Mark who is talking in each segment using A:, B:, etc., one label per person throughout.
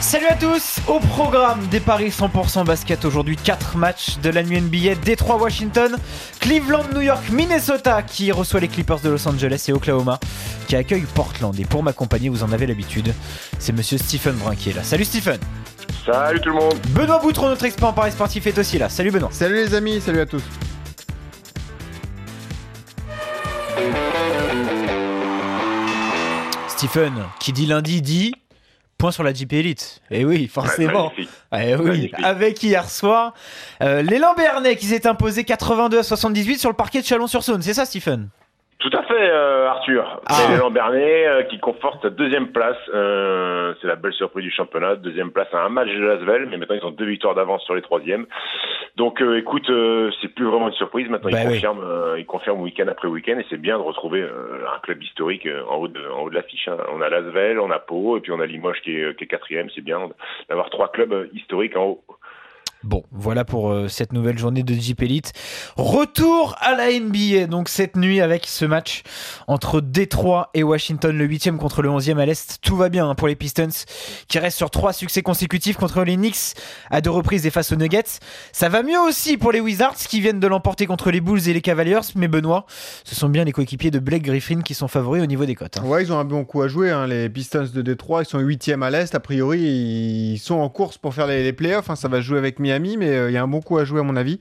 A: Salut à tous Au programme des paris 100% basket aujourd'hui 4 matchs de la nuit NBA Détroit Washington, Cleveland New York Minnesota qui reçoit les Clippers de Los Angeles et Oklahoma qui accueille Portland. Et pour m'accompagner vous en avez l'habitude c'est monsieur Stephen Brun qui est là. Salut Stephen.
B: Salut tout le monde.
A: Benoît Boutron notre expert en paris sportif est aussi là. Salut Benoît.
C: Salut les amis, salut à tous.
A: Stephen qui dit lundi dit Point sur la JP Elite. Et oui, forcément.
B: Ouais,
A: Eh oui, avec hier soir, euh, l'élan Bernay qui s'est imposé 82 à 78 sur le parquet de Chalon-sur-Saône. C'est ça, Stephen?
B: Tout à fait, euh, Arthur.
A: Ah.
B: C'est l'élan Bernet euh, qui conforte sa deuxième place. Euh, c'est la belle surprise du championnat. Deuxième place à un match de Lasvel, mais maintenant ils ont deux victoires d'avance sur les troisièmes. Donc, euh, écoute, euh, c'est plus vraiment une surprise. Maintenant,
A: Bah
B: ils
A: oui.
B: confirment, euh, ils confirment week-end après week-end, et c'est bien de retrouver euh, un club historique euh, en haut de, en haut de l'affiche. hein. On a Lasvel, on a Pau, et puis on a Limoges qui est, qui est quatrième. C'est bien d'avoir trois clubs euh, historiques en haut.
A: Bon, voilà pour euh, cette nouvelle journée de Jeep Elite. Retour à la NBA, donc cette nuit avec ce match entre Détroit et Washington, le 8 contre le 11e à l'Est. Tout va bien hein, pour les Pistons qui restent sur trois succès consécutifs contre les Knicks à deux reprises et face aux Nuggets. Ça va mieux aussi pour les Wizards qui viennent de l'emporter contre les Bulls et les Cavaliers, mais Benoît, ce sont bien les coéquipiers de Blake Griffin qui sont favoris au niveau des cotes. hein.
C: Ouais, ils ont un bon coup à jouer, hein, les Pistons de Détroit. Ils sont 8 à l'Est. A priori, ils sont en course pour faire les, playoffs. Ça va jouer avec Miami, mais euh, il y a un bon coup à jouer, à mon avis.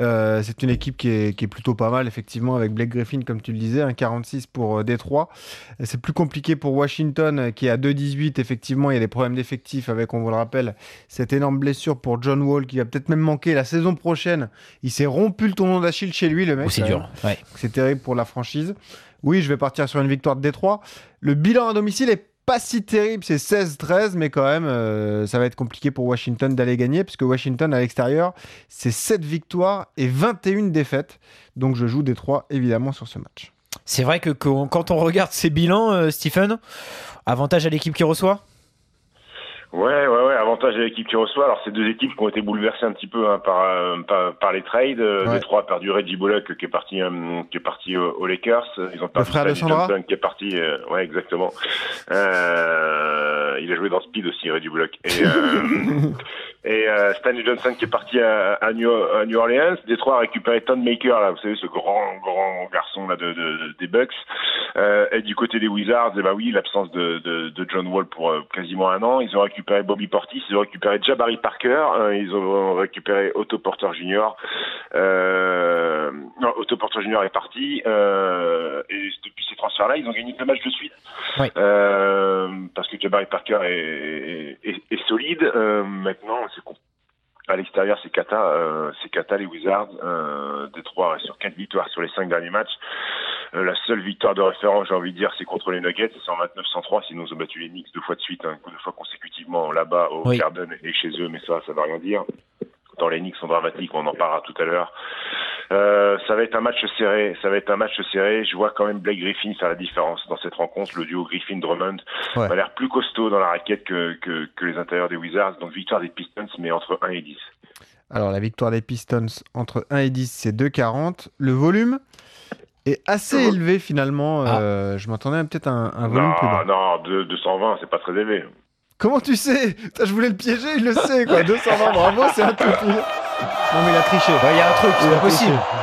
C: Euh, c'est une équipe qui est, qui est plutôt pas mal, effectivement, avec Blake Griffin, comme tu le disais, un 46 pour euh, Détroit. C'est plus compliqué pour Washington, qui est à 2-18. Effectivement, il y a des problèmes d'effectifs avec, on vous le rappelle, cette énorme blessure pour John Wall, qui va peut-être même manquer la saison prochaine. Il s'est rompu le tendon d'Achille chez lui, le mec.
A: Oh, c'est dur. Ouais.
C: C'est terrible pour la franchise. Oui, je vais partir sur une victoire de Détroit. Le bilan à domicile est pas si terrible, c'est 16-13, mais quand même, euh, ça va être compliqué pour Washington d'aller gagner, puisque Washington à l'extérieur, c'est 7 victoires et 21 défaites. Donc je joue Détroit évidemment sur ce match.
A: C'est vrai que quand quand on regarde ces bilans, euh, Stephen, avantage à l'équipe qui reçoit?
B: Ouais, ouais, ouais. Avantage à l'équipe qui reçoit. Alors, c'est deux équipes qui ont été bouleversées un petit peu hein, par, euh, par par les trades. Euh,
C: Ouais.
B: Détroit a perdu Reggie Bullock qui est parti euh, qui est parti euh, aux Lakers. Ils ont perdu
C: de Sandra
B: Johnson qui est parti. euh, ouais, exactement. Euh, il a joué dans Speed aussi, Reggie Bullock. Et, euh, et euh, Stanley Johnson qui est parti à, à, New, à New Orleans. Détroit a récupéré Ton Maker là, vous savez ce grand grand garçon là de, de- des Bucks. Euh, et du côté des Wizards, eh ben oui, l'absence de, de, de John Wall pour euh, quasiment un an. Ils ont récupéré Bobby Portis, ils ont récupéré Jabari Parker, euh, ils ont récupéré Otto Porter Jr. Euh, non, Otto Porter Jr. est parti. Euh, et depuis ces transferts-là, ils ont gagné deux matchs de suite. Euh, parce que Jabari Parker est, est, est solide. Euh, maintenant, c'est à l'extérieur, c'est Kata, euh, c'est Kata les Wizards. Euh, Détroit reste sur quatre victoires sur les cinq derniers matchs. Euh, la seule victoire de référence, j'ai envie de dire, c'est contre les Nuggets, c'est 129-103. Sinon, ils ont battu les Knicks deux fois de suite, hein, deux fois consécutivement là-bas au
A: Oui.
B: Garden et chez eux, mais ça, ça va rien dire. Dans les Knicks sont dramatiques, on en parlera tout à l'heure. Euh, ça va être un match serré, ça va être un match serré. Je vois quand même Blake Griffin faire la différence dans cette rencontre. Le duo Griffin-Drummond
C: Ouais.
B: a l'air plus costaud dans la raquette que, que, que les intérieurs des Wizards. Donc victoire des Pistons, mais entre 1 et 10.
C: Alors la victoire des Pistons entre 1 et 10, c'est 2,40. Le volume est assez élevé finalement. Euh, Je m'attendais à peut-être un, un volume plus bas.
B: non, non, de- 220, c'est pas très élevé.
C: Comment tu sais? Putain, Je voulais le piéger, il le sait quoi. 220, bravo, c'est un tout pile. Non mais il a triché.
A: Il y a un truc, c'est pas possible.
C: triché.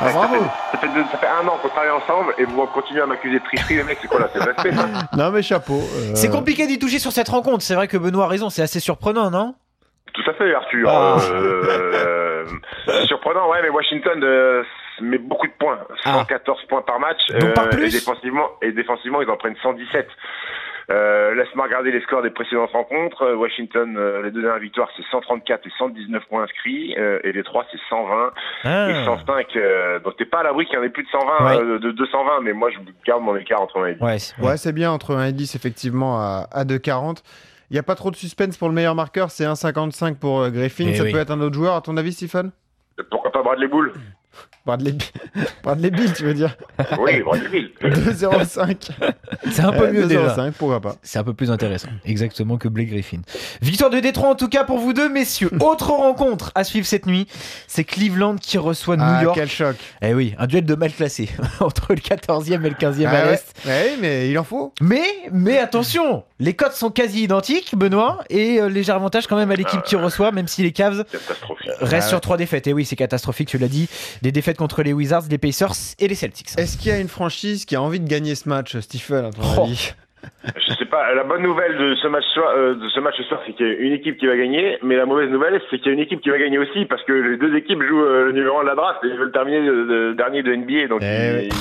C: Ah, bravo
B: Ça fait, deux- ça fait un an qu'on travaille ensemble et vous continuez à m'accuser de tricherie, les mecs, c'est quoi là C'est
C: Non mais chapeau. euh,
A: C'est compliqué d'y toucher sur cette rencontre. C'est vrai que Benoît a raison, c'est assez surprenant, non?
B: Tout à fait, Arthur.
A: Ah.
B: Euh, euh, surprenant, ouais, mais Washington euh, met beaucoup de points.
A: Ah.
B: 114 points par match.
A: Donc par plus
B: et défensivement, et défensivement, ils en prennent 117. Euh, Laisse-moi regarder les scores des précédentes rencontres. Euh, Washington, euh, les deux dernières victoires, c'est 134 et 119 points inscrits. Euh, et les trois, c'est 120
A: Ah.
B: et 105. Euh, donc t'es pas à l'abri qu'il y en ait plus de 120,
A: Ouais.
B: euh, de 220, mais moi je garde mon écart entre 1 et 10.
A: Ouais, c'est-
C: Ouais, bien entre 1 et 10 effectivement à, à 2,40. Il n'y a pas trop de suspense pour le meilleur marqueur, c'est 1,55 pour Griffin.
A: Eh
C: Ça
A: oui.
C: peut être un autre joueur, à ton avis, Stephen?
B: Pourquoi pas Bradley Bull
C: Bradley, Bradley Bill, tu veux dire
B: Oui, Bradley Bill.
C: 2-0-5.
A: C'est un peu
C: Euh,
A: mieux déjà.
C: 2-0-5, pourquoi pas.
A: C'est un peu plus intéressant, exactement que Blake Griffin. Victoire de Détroit en tout cas pour vous deux, messieurs. Autre rencontre à suivre cette nuit, c'est Cleveland qui reçoit New
C: Ah,
A: York.
C: quel choc.
A: Eh oui, un duel de mal classé entre le 14e et le 15e à
C: Ah
A: l'Est.
C: Ouais, mais il en faut.
A: Mais, mais attention, les cotes sont quasi identiques, Benoît, et euh, léger avantage quand même à l'équipe qui reçoit, même si les Cavs restent
C: Ah
A: sur trois défaites. Et oui, c'est catastrophique, tu l'as dit. Des défaites contre les Wizards, les Pacers et les Celtics.
C: Est-ce qu'il y a une franchise qui a envie de gagner ce match, Stephen, à ton
A: Oh.
C: avis?
B: Je sais pas. La bonne nouvelle de ce match soir, euh, de ce match ce soir, c'est qu'il y a une équipe qui va gagner, mais la mauvaise nouvelle, c'est qu'il y a une équipe qui va gagner aussi parce que les deux équipes jouent euh, le numéro 1 de la draft et ils veulent terminer le, le dernier de NBA. Donc,
C: Eh
B: ils-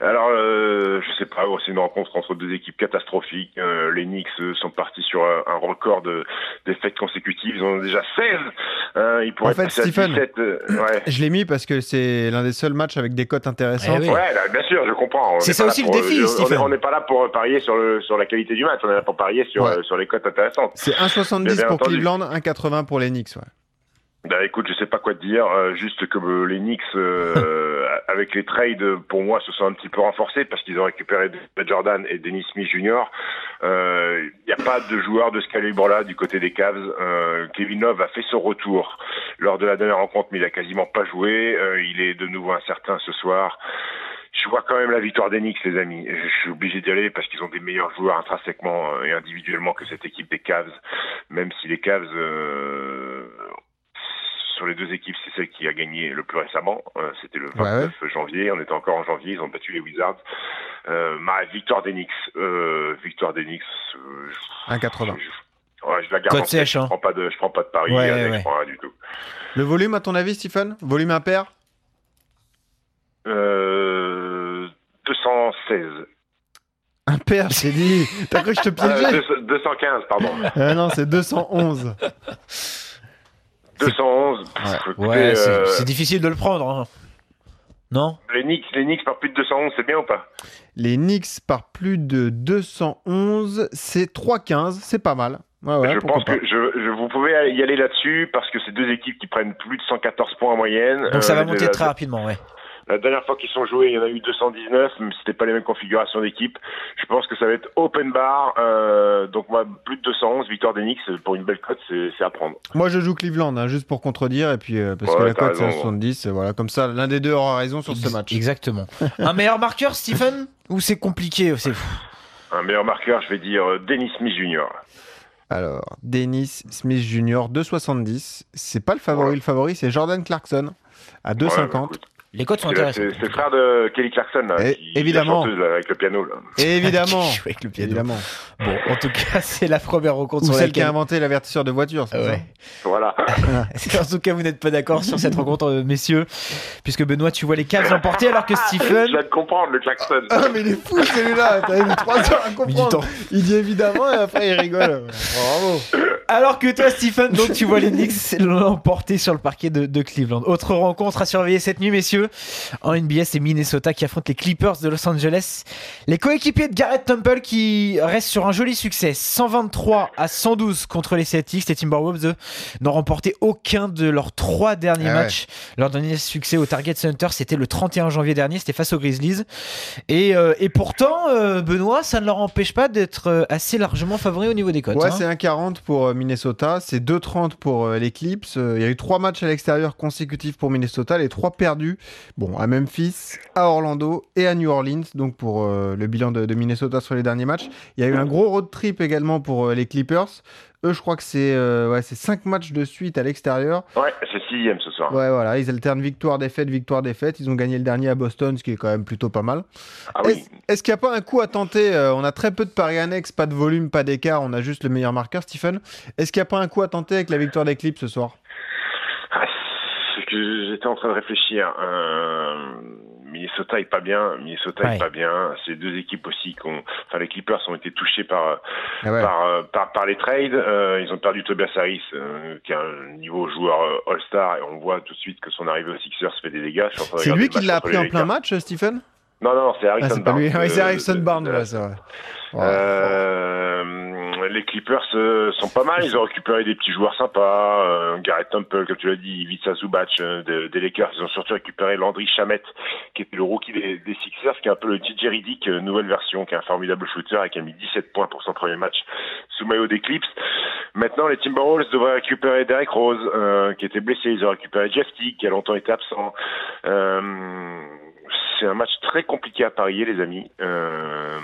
B: alors, euh, je sais pas. c'est une rencontre entre deux équipes catastrophiques. Euh, les Knicks euh, sont partis sur un, un record de défaites consécutives. Ils en ont déjà 16. Hein, ils pourraient
C: En fait, Stephen,
B: 17. euh, ouais.
C: Je l'ai mis parce que c'est l'un des seuls matchs avec des cotes intéressantes.
A: Eh oui.
B: Ouais, là, bien sûr, je comprends.
A: C'est
B: est
A: ça aussi le défi, Stephen.
B: On n'est pas là pour parier sur, le, sur la qualité du match, on est là pour parier sur,
C: Ouais.
B: euh, sur les cotes intéressantes.
C: C'est 1,70
B: Bien
C: pour. Cleveland, 1,80 pour les Knicks. Ouais.
B: Bah écoute, je sais pas quoi te dire, euh, juste que euh, les Knicks, euh, avec les trades, pour moi, se sont un petit peu renforcés parce qu'ils ont récupéré Jordan et Dennis Smith Jr. Il n'y a pas de joueur de ce calibre-là du côté des Cavs. Euh, Kevin Love a fait son retour lors de la dernière rencontre, mais il a quasiment pas joué. Euh, il est de nouveau incertain ce soir. Je vois quand même la victoire des Knicks, les amis. Je suis obligé d'y aller parce qu'ils ont des meilleurs joueurs intrinsèquement euh, et individuellement que cette équipe des Cavs. Même si les Cavs, sur les deux équipes, c'est celle qui a gagné le plus récemment. Euh, C'était le 29 janvier. On était encore en janvier. Ils ont battu les Wizards. Euh, ma victoire des Knicks. Euh, victoire. Euh,
C: 1,80.
B: je, ouais, je la garde.
A: Code sèche,
B: Je
A: hein.
B: prends pas de, je prends pas de pari.
A: Ouais,
B: avec,
A: ouais.
B: Je prends rien du tout.
C: Le volume, à ton avis, Stephen? Volume impair?
B: Euh, 216.
C: Impair, j'ai dit. T'as cru que je te
B: Euh,
C: piégeais?
B: 200 215, pardon.
C: Ah Non, c'est 211.
B: 211. Pff, écoutez,
A: Ouais, c'est
B: euh,
A: c'est difficile de le prendre. hein. Non?
B: les Knicks, les Knicks par plus de 211, c'est bien ou pas?
C: Les Knicks par plus de 211, c'est 3,15. C'est pas mal. Ouais, ouais,
B: je pense
C: pas.
B: que je, je- vous pouvez y aller là-dessus parce que c'est deux équipes qui prennent plus de 114 points en moyenne.
A: Donc ça
B: Euh,
A: va monter
B: la,
A: très rapidement, ouais.
B: La dernière fois qu'ils sont joués, il y en a eu 219, mais c'était pas les mêmes configurations d'équipe. Je pense que ça va être open bar. euh, donc moi, plus de 211, victoire des Knicks pour une belle cote, c'est à prendre.
C: Moi, je joue Cleveland, hein, juste pour contredire, et puis euh, parce
B: Ouais,
C: que la cote c'est à
B: raison,
C: 70, et voilà, comme ça, l'un des deux aura raison sur ce match.
A: Exactement. Un meilleur marqueur, Stephen? Ou c'est compliqué c'est...
B: Un meilleur marqueur, je vais dire euh, Dennis Smith Jr.
C: Alors, Dennis Smith Jr. 2,70. C'est pas le favori,
B: Ouais.
C: le favori, c'est Jordan Clarkson à 2,50.
B: Ouais, bah, écoute,
A: Les cotes sont
B: c'est
A: intéressantes.
B: c'est- le frère de Kelly Clarkson, là,
C: Eh,
B: qui,
C: évidemment.
B: la chanteuse, là, avec le piano. Là.
C: Évidemment.
A: Avec le piano.
C: Évidemment.
A: Bon, en tout cas, c'est la première rencontre
C: Ou
A: sur
C: celle qui a
A: laquelle...
C: inventé l'avertisseur de voiture. c'est
A: Ah
C: ça?
A: Ouais.
B: Voilà.
A: En tout cas, vous n'êtes pas d'accord sur cette rencontre, euh, messieurs, puisque Benoît, tu vois les Cavs emporter alors que
B: Je
A: Stephen...
B: viens de comprendre le Clarkson.
C: Ah, mais il est fou celui-là T'as mis 3 heures à comprendre. Il dit évidemment et après il rigole. Bravo
A: Alors que toi, Stephen, donc tu vois les Knicks l'emporter sur le parquet de, de Cleveland. Autre rencontre à surveiller cette nuit, messieurs. En NBA, c'est Minnesota qui affronte les Clippers de Los Angeles. Les coéquipiers de Garrett Temple qui restent sur un joli succès. 123 à 112 contre les Celtics. Les Timberwolves, n'ont remporté aucun de leurs trois derniers
C: Ah ouais.
A: matchs. Leur dernier succès au Target Center, c'était le 31 janvier dernier. C'était face aux Grizzlies. Et, euh, et pourtant, euh, Benoît, ça ne leur empêche pas d'être euh, assez largement favoris au niveau des cotes.
C: Ouais,
A: hein.
C: c'est 1,40 pour Minnesota, c'est 2,30 pour euh, les Clips. Euh, Il y a eu trois matchs à l'extérieur consécutifs pour Minnesota, les trois perdus. Bon, à Memphis, à Orlando et à New Orleans. Donc pour euh, le bilan de, Minnesota sur les derniers matchs, il y a eu un gros road trip également pour les Clippers. Eux, je crois que c'est euh, ouais, c'est cinq matchs de suite à l'extérieur.
B: Ouais, c'est sixième ce soir.
C: Ouais, voilà, ils alternent victoire-défaite, victoire-défaite. Ils ont gagné le dernier à Boston, ce qui est quand même plutôt pas mal.
B: Ah oui.
C: Est-ce qu'il n'y a pas un coup à tenter euh, On a très peu de paris annexes, pas de volume, pas d'écart, on a juste le meilleur marqueur, Stephen. Est-ce qu'il n'y a pas un coup à tenter avec la victoire des Clips ce soir?
B: Ah, que j'étais en train de réfléchir. Euh, Minnesota est pas bien. Minnesota
A: Ouais.
B: est pas bien. C'est deux équipes aussi. Enfin, les Clippers ont été touchés par
C: Ah ouais.
B: par, euh, par par les trades. Euh, ils ont perdu Tobias Harris, euh, qui est un niveau joueur euh, All-Star, et on voit tout de suite que son arrivée aux Sixers fait des dégâts.
C: C'est lui qui l'a pris en plein match, Stephen?
B: Non, non, c'est
C: Ah,
B: Harrison
C: pas
B: Barnes.
C: Ouais, c'est Harrison Barnes, ouais, c'est vrai. Ouais.
B: Euh, les Clippers euh, sont pas mal. Ils ont récupéré des petits joueurs sympas. Euh, Garrett Temple, comme tu l'as dit, Ivica Zubac euh, des, Lakers. Ils ont surtout récupéré Landry Chamette, qui était le rookie des, des Sixers, qui est un peu le DJ Riddick, euh, nouvelle version, qui est un formidable shooter et qui a mis 17 points pour son premier match sous maillot des Clips. Maintenant, les Timberwolves devraient récupérer Derek Rose, euh, qui était blessé. Ils ont récupéré Jeff Teague, qui a longtemps été absent. Euh, c'est un match très compliqué à parier, les amis. Euh,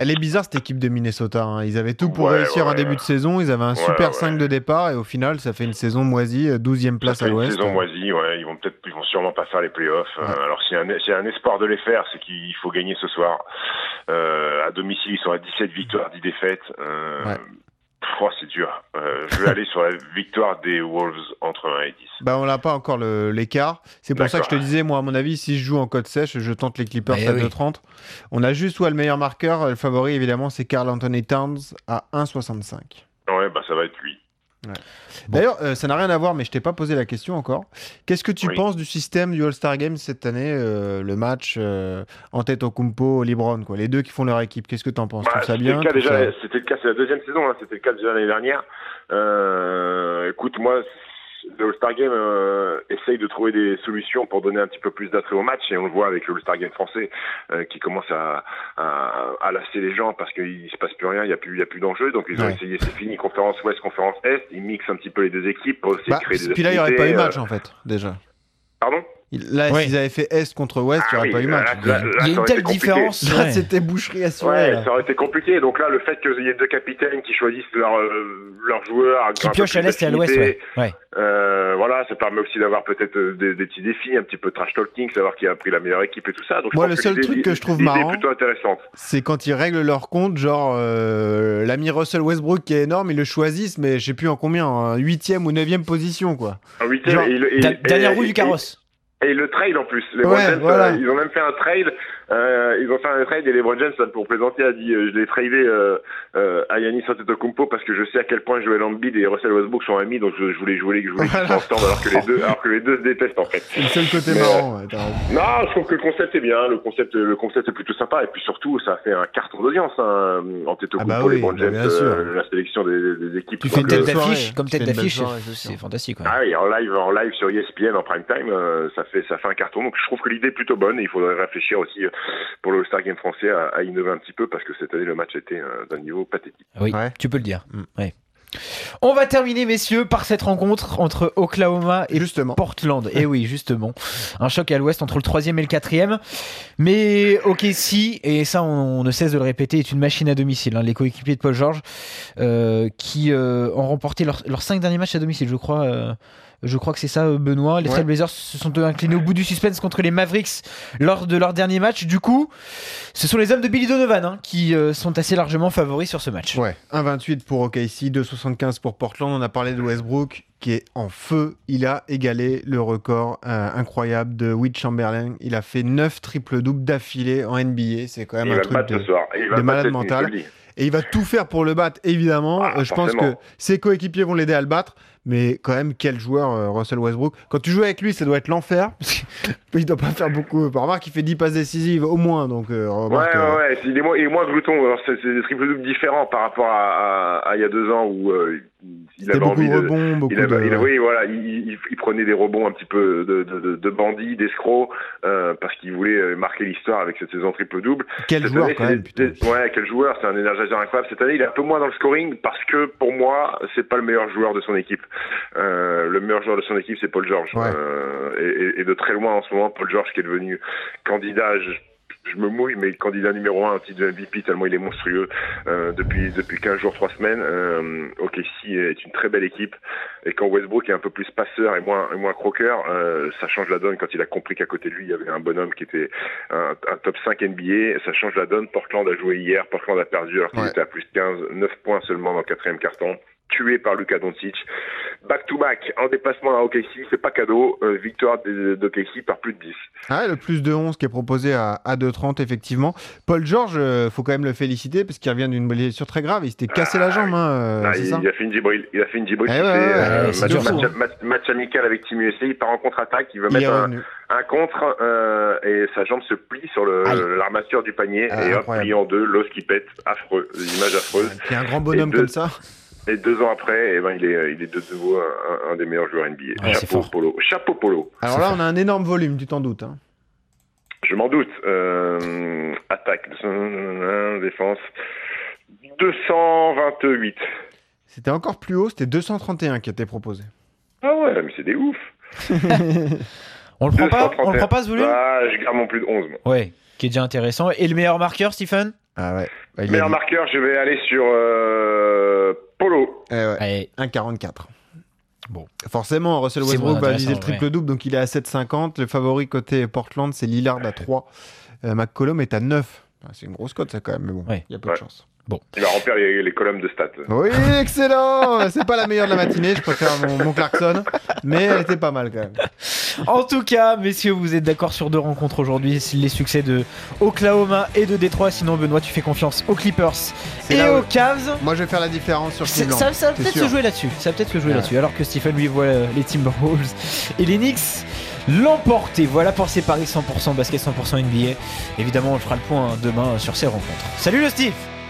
C: Elle est bizarre cette équipe de Minnesota. hein. Ils avaient tout pour
B: Ouais,
C: réussir
B: ouais.
C: un début de saison. Ils avaient un super
B: ouais.
C: 5 de départ et au final, ça fait une saison moisie, euh, 12e place
B: Ça
C: à
B: fait une
C: l'ouest.
B: saison moisie, ouais. Ils vont peut-être, ils vont sûrement pas faire les playoffs. Euh, alors s'il y, a un- s'il y a un espoir de les faire, c'est qu'il faut gagner ce soir. Euh, à domicile, ils sont à 17 victoires, 10 défaites. Euh, oh, c'est dur. Euh, je vais aller sur la victoire des Wolves entre 1 et 10.
C: Bah, on n'a pas encore le- l'écart. C'est pour ça que je te disais, moi, à mon avis, si je joue en code sèche, je tente les Clippers
A: Eh
C: à
A: oui.
C: 2,30. On a juste ouais, le meilleur marqueur. Le favori, évidemment, c'est Carl Anthony Towns à 1,65.
B: Ouais, bah ça va être lui.
A: Bon.
C: D'ailleurs, euh, ça n'a rien à voir, mais je t'ai pas posé la question encore. Qu'est-ce que tu
B: Oui.
C: penses du système du All-Star Game cette année, euh, le match euh, en tête au Kumpo, LeBron, quoi, les deux qui font leur équipe Qu'est-ce que tu en penses Tu
B: Bah,
C: trouves ça
B: c'était
C: bien
B: le cas déjà.
C: ça-
B: C'était le cas, c'est la deuxième saison. Hein, c'était le cas déjà l'année dernière. Euh, écoute, moi, le All-Star Game euh, essaye de trouver des solutions pour donner un petit peu plus d'attrait au match et on le voit avec le All-Star Game français euh, qui commence à, à, à lasser les gens parce qu'il se passe plus rien, il y a plus, y a plus d'enjeu. Donc ils ont
C: Ouais.
B: essayé, c'est fini, conférence Ouest, conférence Est. Ils mixent un petit peu les deux équipes pour essayer
C: Bah,
B: de créer des
C: puis là, il n'y aurait pas eu
B: affinités,
C: match
B: euh,
C: en fait, déjà.
B: Pardon?
C: Là,
A: Ouais.
C: s'ils avaient fait Est contre Ouest, il n'y
B: Ah
C: aurait
B: oui,
C: pas eu match.
B: là,
A: Il y a une
B: aurait
A: telle différence.
C: Là,
A: ouais.
C: c'était boucherie assurée.
B: Ouais, ça aurait été compliqué. Donc là, le fait qu'il y ait deux capitaines qui choisissent leur, euh, leurs joueurs,
A: Qui
B: un peu
A: pioche à l'est et à l'ouest, ouais. ouais.
B: Euh, voilà, ça permet aussi d'avoir peut-être euh, des, des petits défis, un petit peu trash talking, savoir qui a pris la meilleure équipe et tout ça. Donc,
C: Moi, le seul truc que je trouve marrant-. C'est quand ils règlent leur compte, genre euh, l'ami Russell Westbrook qui est énorme, ils le choisissent, mais je sais plus en combien, en huitième ou neuvième position, quoi.
B: En huitième,
C: Genre,
B: et, le- et-
A: Da-
B: et-
A: Dernière roue du carrosse.
B: Et, le trade en plus. Les
C: Ouais, voilà.
B: euh, ils ont même fait un trade. Euh, ils ont fait un trade et les James, pour plaisanter, a dit euh, je l'ai tradé euh, euh, à Yannis Antetokounmpo parce que je sais à quel point Joel Embiid et Russell Westbrook sont amis, donc je, je voulais jouer, je voulais qu'ils ensemble alors que les deux, alors que les deux se détestent en fait.
C: C'est le seul côté
B: Mais,
C: marrant. ouais, t'as raison.
B: Non, je trouve que le concept est bien. Le concept, le concept est plutôt sympa. Et puis surtout, ça a fait un carton d'audience hein, au
C: Ah bah oui,
B: les Brown
C: bah
B: James,
C: bien sûr.
B: euh, la sélection des, des équipes.
C: Tu fais une
A: tête
B: euh,
A: d'affiche, comme tête d'affiche,
C: c'est
A: fantastique. ouais.
B: Ah oui, en live, en live sur ESPN en prime time, euh, ça fait ça fait un carton. Donc je trouve que l'idée est plutôt bonne. Et il faudrait réfléchir aussi euh, pour le All-Star Game français à, à innover un petit peu parce que cette année le match était euh, d'un niveau pathétique.
A: Oui,
C: Ouais.
A: tu peux le dire.
C: Mm.
A: Ouais. On va terminer, messieurs, par cette rencontre entre Oklahoma et
C: Justement.
A: Portland. Et oui, justement. Un choc à l'ouest entre le troisième et le quatrième. Mais OKC, et ça on, on ne cesse de le répéter, est une machine à domicile. hein. Les coéquipiers de Paul George euh, qui euh, ont remporté leurs cinq derniers matchs à domicile, je crois. euh, je crois que c'est ça, Benoît. Les
C: Ouais.
A: Trailblazers se sont inclinés au bout du suspense contre les Mavericks lors de leur dernier match. Du coup, ce sont les hommes de Billy Donovan hein, qui sont assez largement favoris sur ce match.
C: Ouais, 1,28 pour OKC, 2,75 pour Portland. On a parlé de Westbrook qui est en feu. Il a égalé le record euh, incroyable de Wilt Chamberlain. Il a fait 9 triples-doubles d'affilée en NBA. C'est quand même
B: il
C: un truc de...
B: il
C: de malade mental. Et il va tout faire pour le battre, évidemment.
B: Ah,
C: Euh, je pense que ses coéquipiers vont l'aider à le battre. Mais quand même, quel joueur, euh, Russell Westbrook. Quand tu joues avec lui, ça doit être l'enfer. parce qu'il doit pas faire beaucoup. Remarque, il fait 10 passes décisives au moins. Donc, euh,
B: Ouais,
C: remarque,
B: ouais, ouais. Il est moins, il est moins glouton. C'est des triple doubles différents par rapport à, à- à il y a deux ans où euh, il avait
C: beaucoup
B: envie
C: de rebonds, beaucoup
B: Il avait,
C: de...
B: il- oui, voilà, il, il- il prenait des rebonds un petit peu de, de, de, de bandits, d'escrocs, euh, parce qu'il voulait euh, marquer l'histoire avec cette saison triple double.
C: Quel
B: Cette
C: joueur,
B: année,
C: quand même,
B: Ouais, quel joueur, c'est un énergiseur incroyable. Cette année, il est un peu moins dans le scoring parce que pour moi, c'est pas le meilleur joueur de son équipe. Euh, le meilleur joueur de son équipe, c'est Paul George.
C: Ouais.
B: Euh, et, et- et de très loin en ce moment, Paul George qui est devenu candidat. Je, je me mouille, mais candidat numéro un au titre de MVP tellement il est monstrueux euh, depuis depuis 15 jours, 3 semaines. Euh, OKC est une très belle équipe et quand Westbrook est un peu plus passeur et moins et moins croqueur, euh, ça change la donne. Quand il a compris qu'à côté de lui il y avait un bonhomme qui était un, un top 5 NBA, ça change la donne. Portland a joué hier, Portland a perdu alors qu'il
C: Ouais.
B: était à plus 15, 9 points seulement dans le quatrième carton. Tué par Luka Doncic. Back to back en déplacement à OKC, c'est pas cadeau. Euh, victoire d'OKC par plus de 10.
C: Ah, le plus de 11 qui est proposé à, à 2,30 effectivement. Paul George, euh, faut quand même le féliciter parce qu'il revient d'une blessure très grave. Il s'était cassé la jambe. Hein, euh,
B: Ah, il,
C: ça
B: il a fait une Gibril. Il a fait une Gibril.
C: Eh
B: il
C: ouais, ouais,
B: euh,
A: ouais,
B: match,
A: dur,
B: match-
C: hein.
B: match- match amical avec Team USA. Il part en contre-attaque. Il veut
C: Il
B: mettre un, un contre euh, et sa jambe se plie sur l'armature du panier
C: Ah,
B: et hop, plie en deux. L'os qui pète. Affreux. Des images affreuses.
C: Puis un grand bonhomme
B: deux-
C: comme ça.
B: Et deux ans après, eh ben, il est, il est de nouveau un, un des meilleurs joueurs NBA.
A: Ouais, c'est
B: Chapeau polo. Chapeau polo.
C: Alors là, on a un énorme volume, tu t'en doutes. hein.
B: Je m'en doute. Euh, attaque, défense. 228.
C: C'était encore plus haut, c'était 231 qui était proposé.
B: Ah ouais, mais c'est des oufs.
A: On le prend pas
B: 231.
A: On le prend pas ce volume?
B: Ah, je garde mon plus de 11. Moi.
A: Ouais, qui est déjà intéressant. Et le meilleur marqueur, Stephen?
C: Ah ouais. Bah, a
B: Meilleur marqueur, je vais aller sur euh, Polo.
C: Eh ouais.
A: Allez,
C: 1,44.
A: Bon.
C: Forcément, Russell Westbrook va viser le triple-double, donc il est à 7,50. Le favori côté Portland, c'est Lillard à 3. Euh, McCollum est à 9. Ah, C'est une grosse cote, ça, quand même, mais bon, il
A: Ouais.
C: y a peu de
B: Ouais.
C: Chance.
B: Il va remplir les, les colonnes de stats.
C: Oui, excellent C'est pas la meilleure de la matinée, je préfère mon, mon Clarkson, mais elle était pas mal quand même.
A: En tout cas, messieurs, vous êtes d'accord sur deux rencontres aujourd'hui. Les succès de Oklahoma et de Détroit. Sinon, Benoît, tu fais confiance aux Clippers et aux Cavs.
C: Moi, je vais faire la différence sur Cleveland.
A: Ça, ça va peut-être se jouer là-dessus. Ça va peut-être se jouer
C: Ouais.
A: là-dessus. Alors que Stephen lui voit euh, les Timberwolves et les Knicks l'emporter. Voilà pour ces paris 100% basket, 100% NBA. Évidemment, on fera le point hein, demain sur ces rencontres. Salut le Steve.